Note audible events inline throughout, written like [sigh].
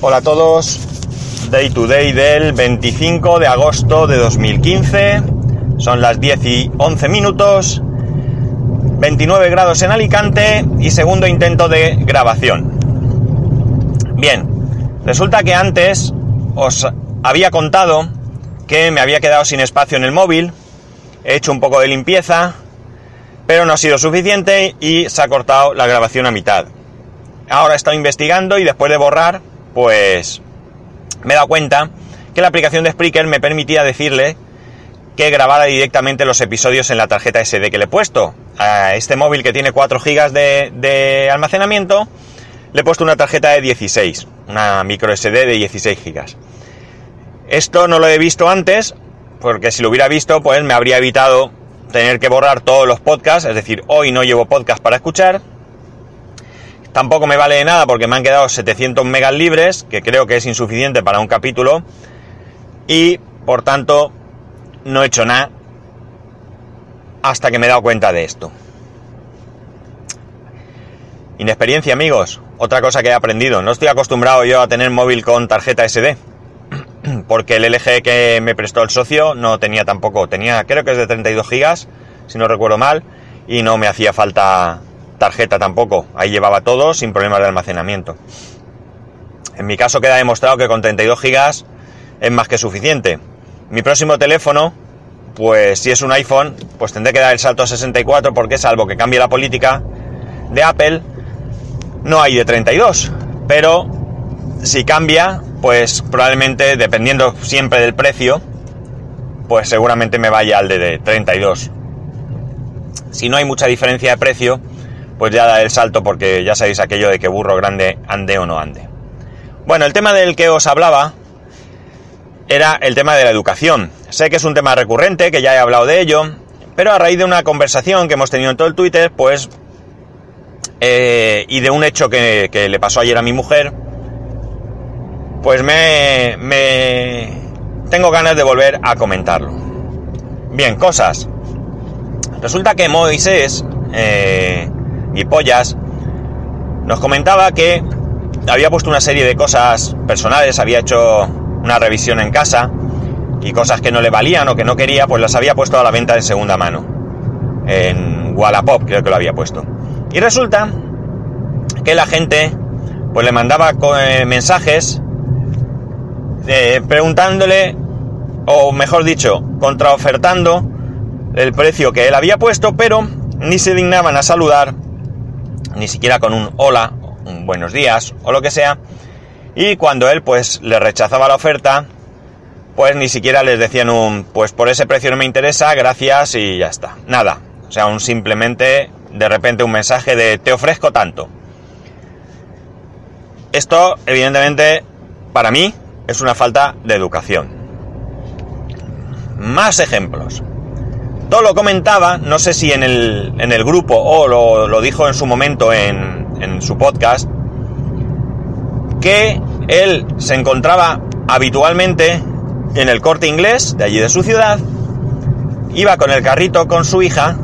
Hola a todos, Day to Day del 25 de agosto de 2015, son las 10 y 11 minutos, 29 grados en Alicante y segundo intento de grabación. Bien, resulta que antes os había contado que me había quedado sin espacio en el móvil, he hecho un poco de limpieza, pero no ha sido suficiente y se ha cortado la grabación a mitad. Ahora he estado investigando y después de borrar, pues me he dado cuenta que la aplicación de Spreaker me permitía decirle que grabara directamente los episodios en la tarjeta SD que le he puesto. A este móvil que tiene 4 GB de, almacenamiento, le he puesto una tarjeta de 16, una micro SD de 16 GB. Esto no lo he visto antes, porque si lo hubiera visto, pues me habría evitado tener que borrar todos los podcasts, es decir, hoy no llevo podcast para escuchar. Tampoco me vale de nada porque me han quedado 700 megas libres, que creo que es insuficiente para un capítulo. Y, por tanto, no he hecho nada hasta que me he dado cuenta de esto. Inexperiencia, amigos. Otra cosa que he aprendido. No estoy acostumbrado yo a tener móvil con tarjeta SD. [clears throat] Porque el LG que me prestó el socio no tenía tampoco. Tenía, creo que es de 32 gigas, si no recuerdo mal. Y no me hacía falta tarjeta tampoco. Ahí llevaba todo sin problemas de almacenamiento. En mi caso queda demostrado que con 32 gigas es más que suficiente. Mi próximo teléfono, pues si es un iPhone, pues tendré que dar el salto a 64 porque salvo que cambie la política de Apple, no hay de 32. Pero si cambia, pues probablemente, dependiendo siempre del precio, pues seguramente me vaya al de 32. Si no hay mucha diferencia de precio, pues ya da el salto porque ya sabéis aquello de que burro grande ande o no ande. Bueno, el tema del que os hablaba era el tema de la educación. Sé que es un tema recurrente, que ya he hablado de ello, pero a raíz de una conversación que hemos tenido en todo el Twitter, pues, eh, y de un hecho que, le pasó ayer a mi mujer, pues me, me tengo ganas de volver a comentarlo. Bien, cosas. Resulta que Moisés, eh, y pollas, nos comentaba que había puesto una serie de cosas personales, había hecho una revisión en casa y cosas que no le valían o que no quería, pues las había puesto a la venta de segunda mano. En Wallapop creo que lo había puesto. Y resulta que la gente pues le mandaba eh, mensajes eh, preguntándole, o mejor dicho, contraofertando el precio que él había puesto, pero ni se dignaban a saludar ni siquiera con un hola, un buenos días o lo que sea. Y cuando él pues le rechazaba la oferta, pues ni siquiera les decían un pues por ese precio no me interesa, gracias y ya está. Nada. O sea, un simplemente de repente un mensaje de te ofrezco tanto. Esto, evidentemente, para mí es una falta de educación. Más ejemplos. Todo lo comentaba, no sé si en el, en el grupo o lo, lo, dijo en su momento en, en su podcast, que él se encontraba habitualmente en el corte inglés de allí de su ciudad, iba con el carrito con su hija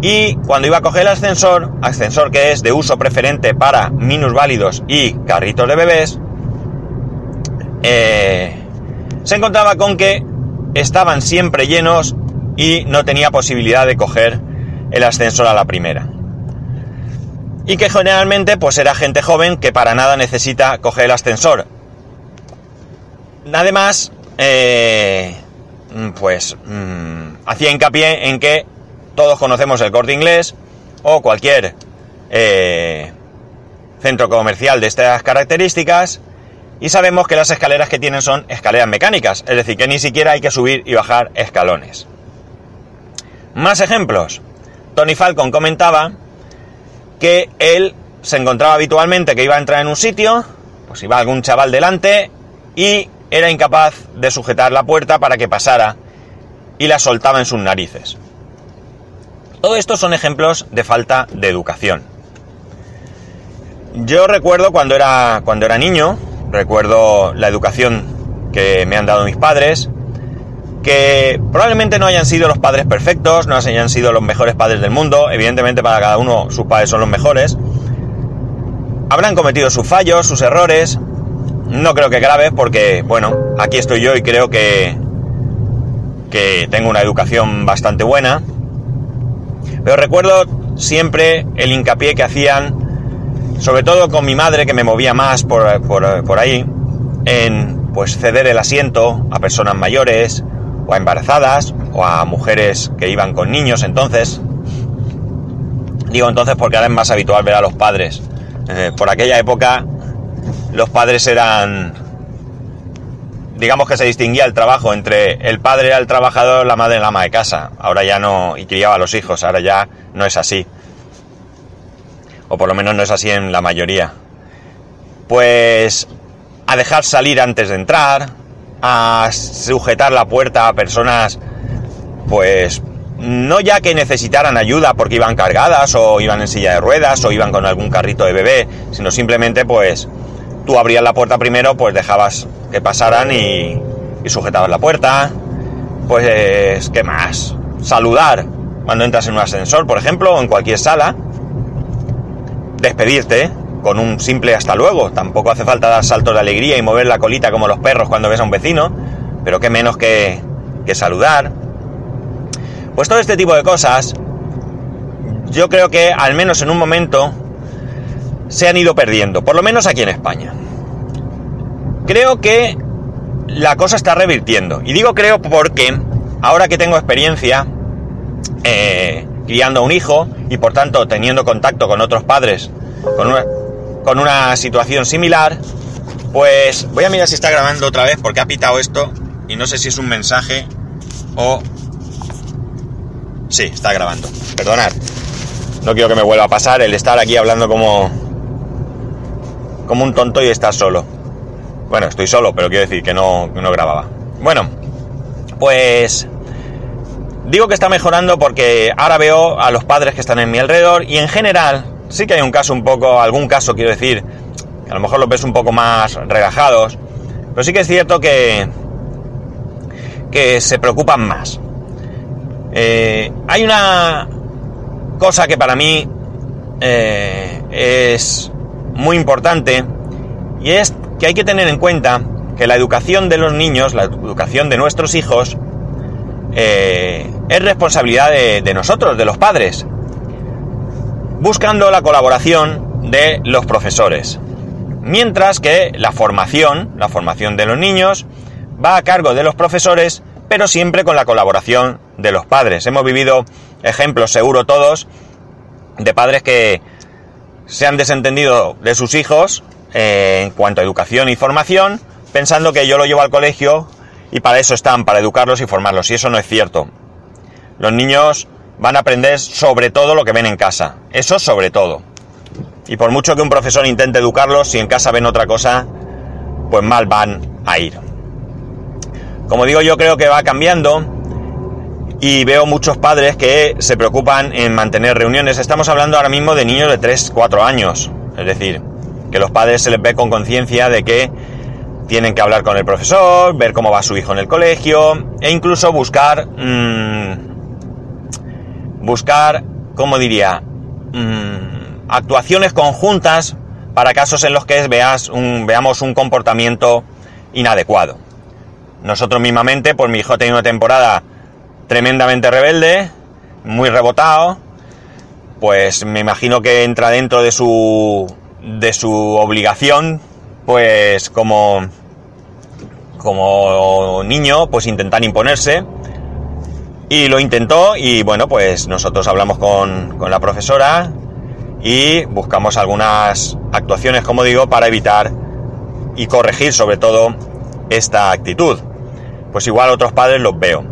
y cuando iba a coger el ascensor, ascensor que es de uso preferente para minusválidos y carritos de bebés, eh, se encontraba con que estaban siempre llenos y no tenía posibilidad de coger el ascensor a la primera. Y que generalmente pues era gente joven que para nada necesita coger el ascensor. Además, eh, pues mmm, hacía hincapié en que todos conocemos el corte inglés o cualquier eh, centro comercial de estas características y sabemos que las escaleras que tienen son escaleras mecánicas, es decir, que ni siquiera hay que subir y bajar escalones. Más ejemplos. Tony Falcon comentaba que él se encontraba habitualmente que iba a entrar en un sitio, pues iba algún chaval delante y era incapaz de sujetar la puerta para que pasara y la soltaba en sus narices. Todo esto son ejemplos de falta de educación. Yo recuerdo cuando era, cuando era niño, recuerdo la educación que me han dado mis padres, que probablemente no hayan sido los padres perfectos, no hayan sido los mejores padres del mundo, evidentemente para cada uno sus padres son los mejores, habrán cometido sus fallos, sus errores, no creo que graves porque, bueno, aquí estoy yo y creo que, que tengo una educación bastante buena. Pero recuerdo siempre el hincapié que hacían, sobre todo con mi madre que me movía más por, por, por ahí, en pues ceder el asiento a personas mayores o a embarazadas o a mujeres que iban con niños entonces. Digo entonces porque ahora es más habitual ver a los padres. Eh, por aquella época los padres eran, digamos que se distinguía el trabajo entre el padre era el trabajador, la madre la ama de casa. Ahora ya no, y criaba a los hijos, ahora ya no es así. O por lo menos no es así en la mayoría. Pues a dejar salir antes de entrar, a sujetar la puerta a personas, pues no ya que necesitaran ayuda porque iban cargadas o iban en silla de ruedas o iban con algún carrito de bebé, sino simplemente pues tú abrías la puerta primero, pues dejabas que pasaran y, y sujetabas la puerta. Pues, ¿qué más? Saludar cuando entras en un ascensor, por ejemplo, o en cualquier sala. Despedirte con un simple hasta luego. Tampoco hace falta dar saltos de alegría y mover la colita como los perros cuando ves a un vecino, pero qué menos que, saludar. Pues todo este tipo de cosas, yo creo que al menos en un momento se han ido perdiendo, por lo menos aquí en España. Creo que la cosa está revirtiendo. Y digo creo porque ahora que tengo experiencia eh, criando a un hijo y por tanto teniendo contacto con otros padres con una, con una situación similar, pues voy a mirar si está grabando otra vez porque ha pitado esto y no sé si es un mensaje o Sí, está grabando. Perdonad. No quiero que me vuelva a pasar el estar aquí hablando como. como un tonto y estar solo. Bueno, estoy solo, pero quiero decir que no, no grababa. Bueno, pues. Digo que está mejorando porque ahora veo a los padres que están en mi alrededor y en general sí que hay un caso un poco, algún caso quiero decir, que a lo mejor los ves un poco más relajados, pero sí que es cierto que, que se preocupan más. Eh, hay una cosa que para mí eh, es muy importante y es que hay que tener en cuenta que la educación de los niños, la educación de nuestros hijos, eh, es responsabilidad de, de nosotros, de los padres, buscando la colaboración de los profesores. Mientras que la formación, la formación de los niños, va a cargo de los profesores, pero siempre con la colaboración de los padres. Hemos vivido ejemplos, seguro todos, de padres que se han desentendido de sus hijos eh, en cuanto a educación y formación, pensando que yo lo llevo al colegio y para eso están, para educarlos y formarlos. Y eso no es cierto. Los niños van a aprender sobre todo lo que ven en casa. Eso sobre todo. Y por mucho que un profesor intente educarlos, si en casa ven otra cosa, pues mal van a ir. Como digo, yo creo que va cambiando y veo muchos padres que se preocupan en mantener reuniones. Estamos hablando ahora mismo de niños de 3, 4 años. Es decir, que los padres se les ve con conciencia de que tienen que hablar con el profesor, ver cómo va su hijo en el colegio e incluso buscar... Mmm, buscar, ¿cómo diría? Mmm, actuaciones conjuntas para casos en los que veas veamos un comportamiento inadecuado. Nosotros mismamente, pues mi hijo ha tenido una temporada tremendamente rebelde, muy rebotado, pues me imagino que entra dentro de su de su obligación, pues como como niño, pues intentar imponerse. Y lo intentó y bueno, pues nosotros hablamos con, con la profesora y buscamos algunas actuaciones, como digo, para evitar y corregir sobre todo esta actitud. Pues igual otros padres los veo.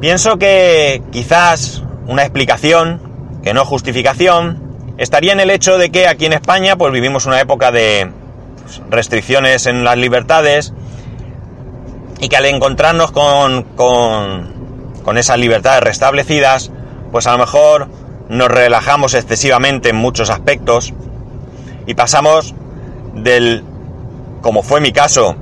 Pienso que quizás una explicación, que no justificación, estaría en el hecho de que aquí en España pues vivimos una época de restricciones en las libertades y que al encontrarnos con, con, con esas libertades restablecidas, pues a lo mejor nos relajamos excesivamente en muchos aspectos y pasamos del, como fue mi caso,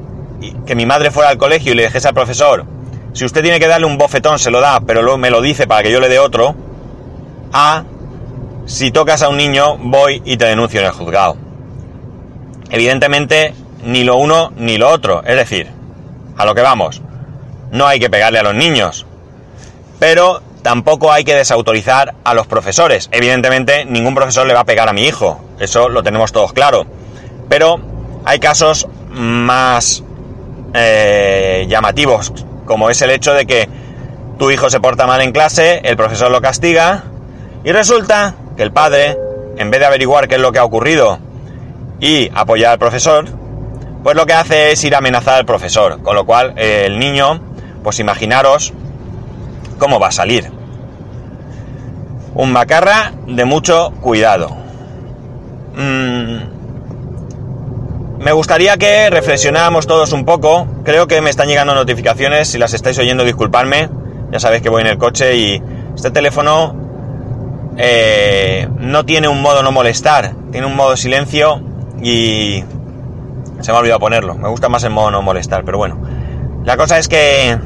que mi madre fuera al colegio y le dijese al profesor, si usted tiene que darle un bofetón, se lo da, pero me lo dice para que yo le dé otro. A, si tocas a un niño, voy y te denuncio en el juzgado. Evidentemente, ni lo uno ni lo otro. Es decir, a lo que vamos, no hay que pegarle a los niños, pero tampoco hay que desautorizar a los profesores. Evidentemente, ningún profesor le va a pegar a mi hijo, eso lo tenemos todos claro. Pero hay casos más eh, llamativos, como es el hecho de que tu hijo se porta mal en clase, el profesor lo castiga y resulta que el padre, en vez de averiguar qué es lo que ha ocurrido y apoyar al profesor, pues lo que hace es ir a amenazar al profesor, con lo cual eh, el niño, pues imaginaros cómo va a salir. Un macarra de mucho cuidado. Mm, me gustaría que reflexionáramos todos un poco. Creo que me están llegando notificaciones. Si las estáis oyendo, disculpadme. Ya sabéis que voy en el coche y este teléfono eh, no tiene un modo no molestar. Tiene un modo silencio y se me ha olvidado ponerlo. Me gusta más el modo no molestar, pero bueno. La cosa es que,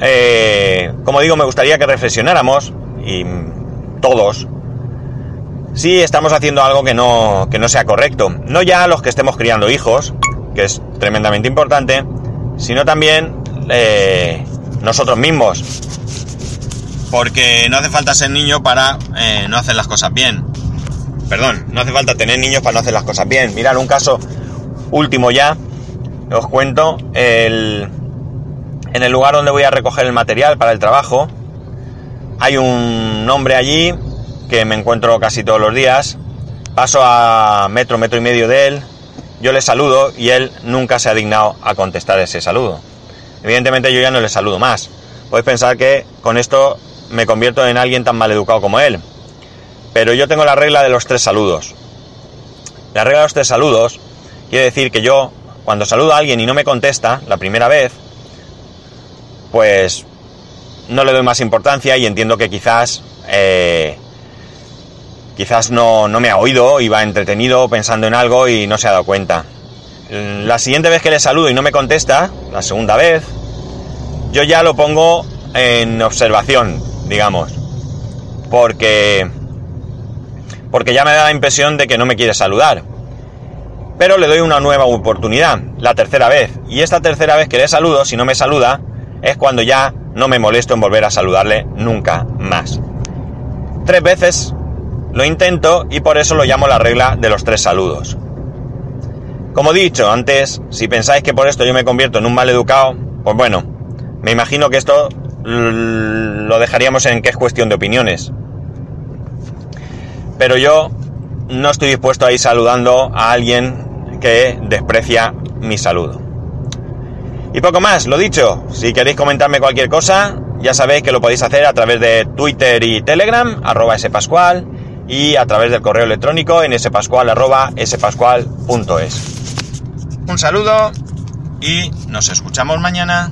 eh, como digo, me gustaría que reflexionáramos y todos si estamos haciendo algo que no, que no sea correcto. No ya los que estemos criando hijos, que es tremendamente importante, sino también eh, nosotros mismos. Porque no hace falta ser niño para eh, no hacer las cosas bien. Perdón, no hace falta tener niños para no hacer las cosas bien. Mirad, un caso último ya, os cuento, el, en el lugar donde voy a recoger el material para el trabajo, hay un hombre allí que me encuentro casi todos los días. Paso a metro, metro y medio de él, yo le saludo y él nunca se ha dignado a contestar ese saludo. Evidentemente yo ya no le saludo más. Podéis pensar que con esto me convierto en alguien tan mal educado como él. Pero yo tengo la regla de los tres saludos. La regla de los tres saludos quiere decir que yo, cuando saludo a alguien y no me contesta la primera vez, pues no le doy más importancia y entiendo que quizás eh, quizás no, me ha oído, iba entretenido pensando en algo y no se ha dado cuenta. La siguiente vez que le saludo y no me contesta, la segunda vez, yo ya lo pongo en observación, digamos. Porque. Porque ya me da la impresión de que no me quiere saludar. Pero le doy una nueva oportunidad, la tercera vez. Y esta tercera vez que le saludo, si no me saluda, es cuando ya no me molesto en volver a saludarle nunca más. Tres veces lo intento y por eso lo llamo la regla de los tres saludos. Como he dicho antes, si pensáis que por esto yo me convierto en un mal educado, pues bueno, me imagino que esto lo dejaríamos en que es cuestión de opiniones. Pero yo no estoy dispuesto a ir saludando a alguien que desprecia mi saludo. Y poco más, lo dicho, si queréis comentarme cualquier cosa, ya sabéis que lo podéis hacer a través de Twitter y Telegram, arroba spascual, y a través del correo electrónico en spascual.spascual.es. Un saludo y nos escuchamos mañana.